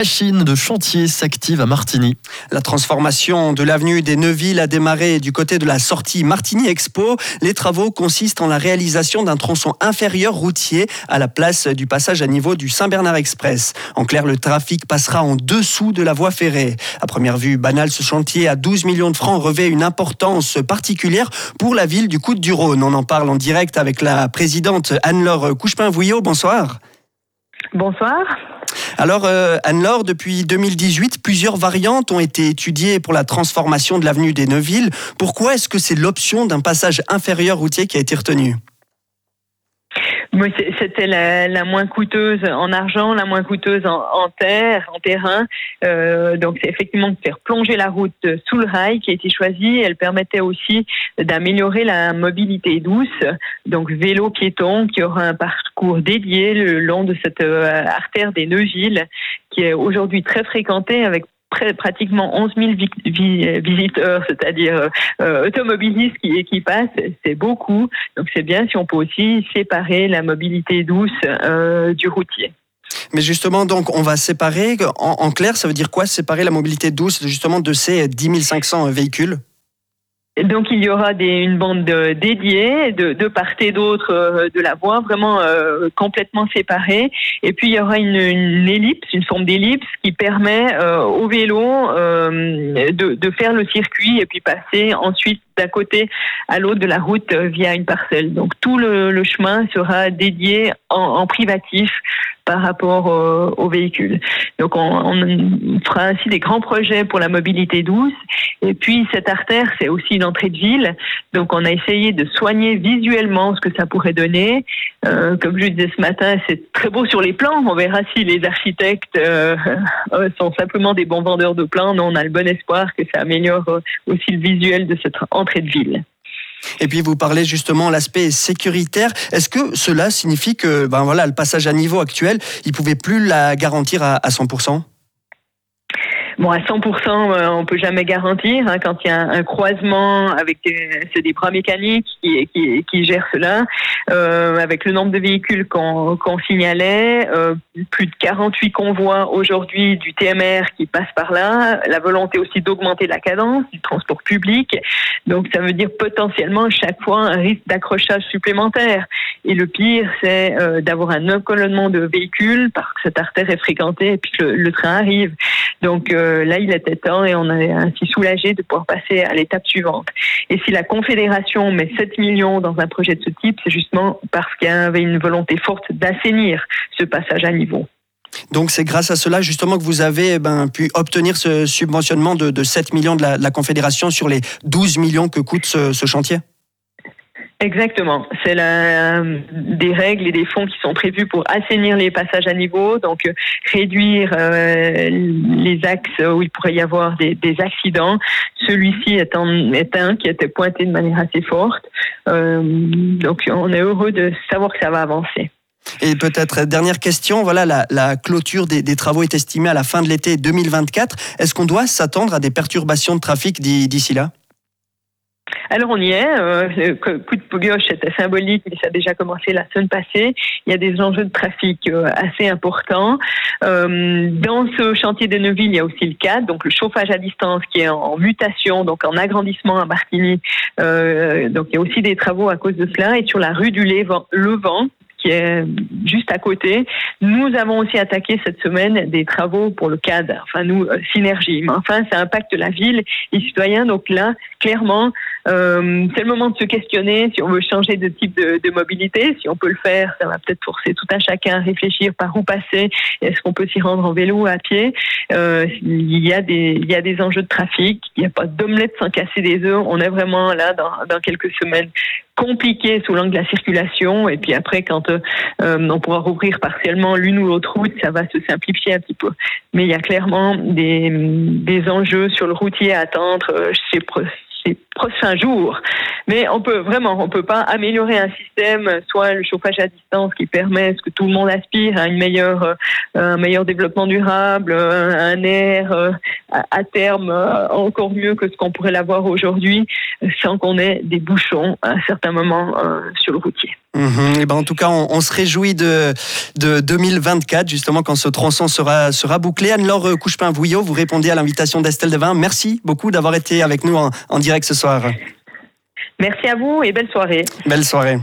machine de chantier s'active à Martigny. La transformation de l'avenue des Neuville a démarré du côté de la sortie Martigny Expo. Les travaux consistent en la réalisation d'un tronçon inférieur routier à la place du passage à niveau du Saint-Bernard Express. En clair, le trafic passera en dessous de la voie ferrée. À première vue banale, ce chantier à 12 millions de francs revêt une importance particulière pour la ville du Coude-du-Rhône. On en parle en direct avec la présidente Anne-Laure Couchepin-Vouillot. Bonsoir. Bonsoir. Alors, euh, Anne-Laure, depuis 2018, plusieurs variantes ont été étudiées pour la transformation de l'avenue des Neuville. Pourquoi est-ce que c'est l'option d'un passage inférieur routier qui a été retenue? C'était la, moins coûteuse en argent, la moins coûteuse en, terre, en terrain. Euh, donc c'est effectivement de faire plonger la route sous le rail qui a été choisie. Elle permettait aussi d'améliorer la mobilité douce, donc vélo piéton qui aura un parcours dédié le long de cette euh, artère des Neuville qui est aujourd'hui très fréquentée avec pratiquement 11 000 visiteurs, c'est-à-dire euh, euh, automobilistes qui, qui passent, c'est beaucoup. Donc c'est bien si on peut aussi séparer la mobilité douce euh, du routier. Mais justement, donc, on va séparer. En, en, clair, ça veut dire quoi séparer la mobilité douce justement de ces 10 500 véhicules? Donc il y aura des, une bande dédiée de, de part et d'autre euh, de la voie, vraiment euh, complètement séparée. Et puis il y aura une, une ellipse, une forme d'ellipse qui permet euh, au vélo de, de, faire le circuit et puis passer ensuite d'un côté à l'autre de la route via une parcelle. Donc tout le, chemin sera dédié en, privatif par rapport aux véhicules. Donc on, fera ainsi des grands projets pour la mobilité douce. Et puis cette artère, c'est aussi une entrée de ville. Donc on a essayé de soigner visuellement ce que ça pourrait donner. Euh, comme je disais ce matin, c'est très beau sur les plans. On verra si les architectes euh, euh sont simplement des bons vendeurs de plans. Non, on a le bon espoir que ça améliore euh, aussi le visuel de cette entrée Et puis vous parlez justement l'aspect sécuritaire. Est-ce que cela signifie que ben voilà, le passage à niveau actuel, il pouvait plus la garantir à, à 100% Bon, à 100%, euh, on peut jamais garantir. Hein, quand il y a un, croisement avec c'est des bras mécaniques qui, qui, gèrent cela, euh, avec le nombre de véhicules qu'on signalait, euh, plus de 48 convois aujourd'hui du TMR qui passent par là, la volonté aussi d'augmenter la cadence du transport public. Donc, ça veut dire potentiellement chaque fois un risque d'accrochage supplémentaire. Et le pire, c'est d'avoir un encolonnement de véhicules parce que cette artère est fréquentée et puis que le, train arrive. Donc là, il était temps et on est ainsi soulagé de pouvoir passer à l'étape suivante. Et si la Confédération met 7 millions dans un projet de ce type, c'est justement parce qu'il y avait une volonté forte d'assainir ce passage à niveau. Donc c'est grâce à cela justement que vous avez ben, pu obtenir ce subventionnement de, de 7 millions de la, Confédération sur les 12 millions que coûte ce chantier? Exactement. C'est la, des règles et des fonds qui sont prévus pour assainir les passages à niveau, donc euh, réduire euh, les axes où il pourrait y avoir des, accidents. Celui-ci est, est, un qui été pointé de manière assez forte. Euh, donc on est heureux de savoir que ça va avancer. Et peut-être dernière question, voilà la, clôture des, travaux est estimée à la fin de l'été 2024. Est-ce qu'on doit s'attendre à des perturbations de trafic d'ici là? Alors on y est. Euh, le coup de gauche était symbolique, mais ça a déjà commencé la semaine passée. Il y a des enjeux de trafic euh, assez importants. Euh, dans ce chantier de Neuville, il y a aussi le cadre, donc le chauffage à distance qui est en mutation, donc en agrandissement à Martigny. donc il y a aussi des travaux à cause de cela. Et sur la rue du Levant, qui est juste à côté. Nous avons aussi attaqué cette semaine des travaux pour le cadre, enfin nous, Synergie. Mais enfin, ça impacte la ville, les citoyens. Donc là, clairement, euh, c'est le moment de se questionner si on veut changer de type de, de, mobilité. Si on peut le faire, ça va peut-être forcer tout un chacun à réfléchir par où passer. Est-ce qu'on peut s'y rendre en vélo ou à pied euh, Il y a des il y a des enjeux de trafic. Il n'y a pas d'omelette sans casser des œufs. On est vraiment là dans, dans quelques semaines compliqué sous l'angle de la circulation. Et puis après, quand euh, on pourra rouvrir partiellement l'une ou l'autre route, ça va se simplifier un petit peu. Mais il y a clairement des, des enjeux sur le routier à attendre euh, chez ces prochains jours. Mais on peut vraiment, on peut pas améliorer un système, soit le chauffage à distance qui permet ce que tout le monde aspire à euh, un meilleur développement durable, un air à, terme encore mieux que ce qu'on pourrait l'avoir aujourd'hui, sans qu'on ait des bouchons à un certain moment sur le routier. et mhm. eh ben en tout cas, on, se réjouit de, de 2024, justement, quand ce tronçon sera, sera bouclé. Anne-Laure Couchepin-Vouillot, vous répondez à l'invitation d'Estelle Devin. Merci beaucoup d'avoir été avec nous en, en direct ce soir. Merci à vous et belle soirée. Belle soirée.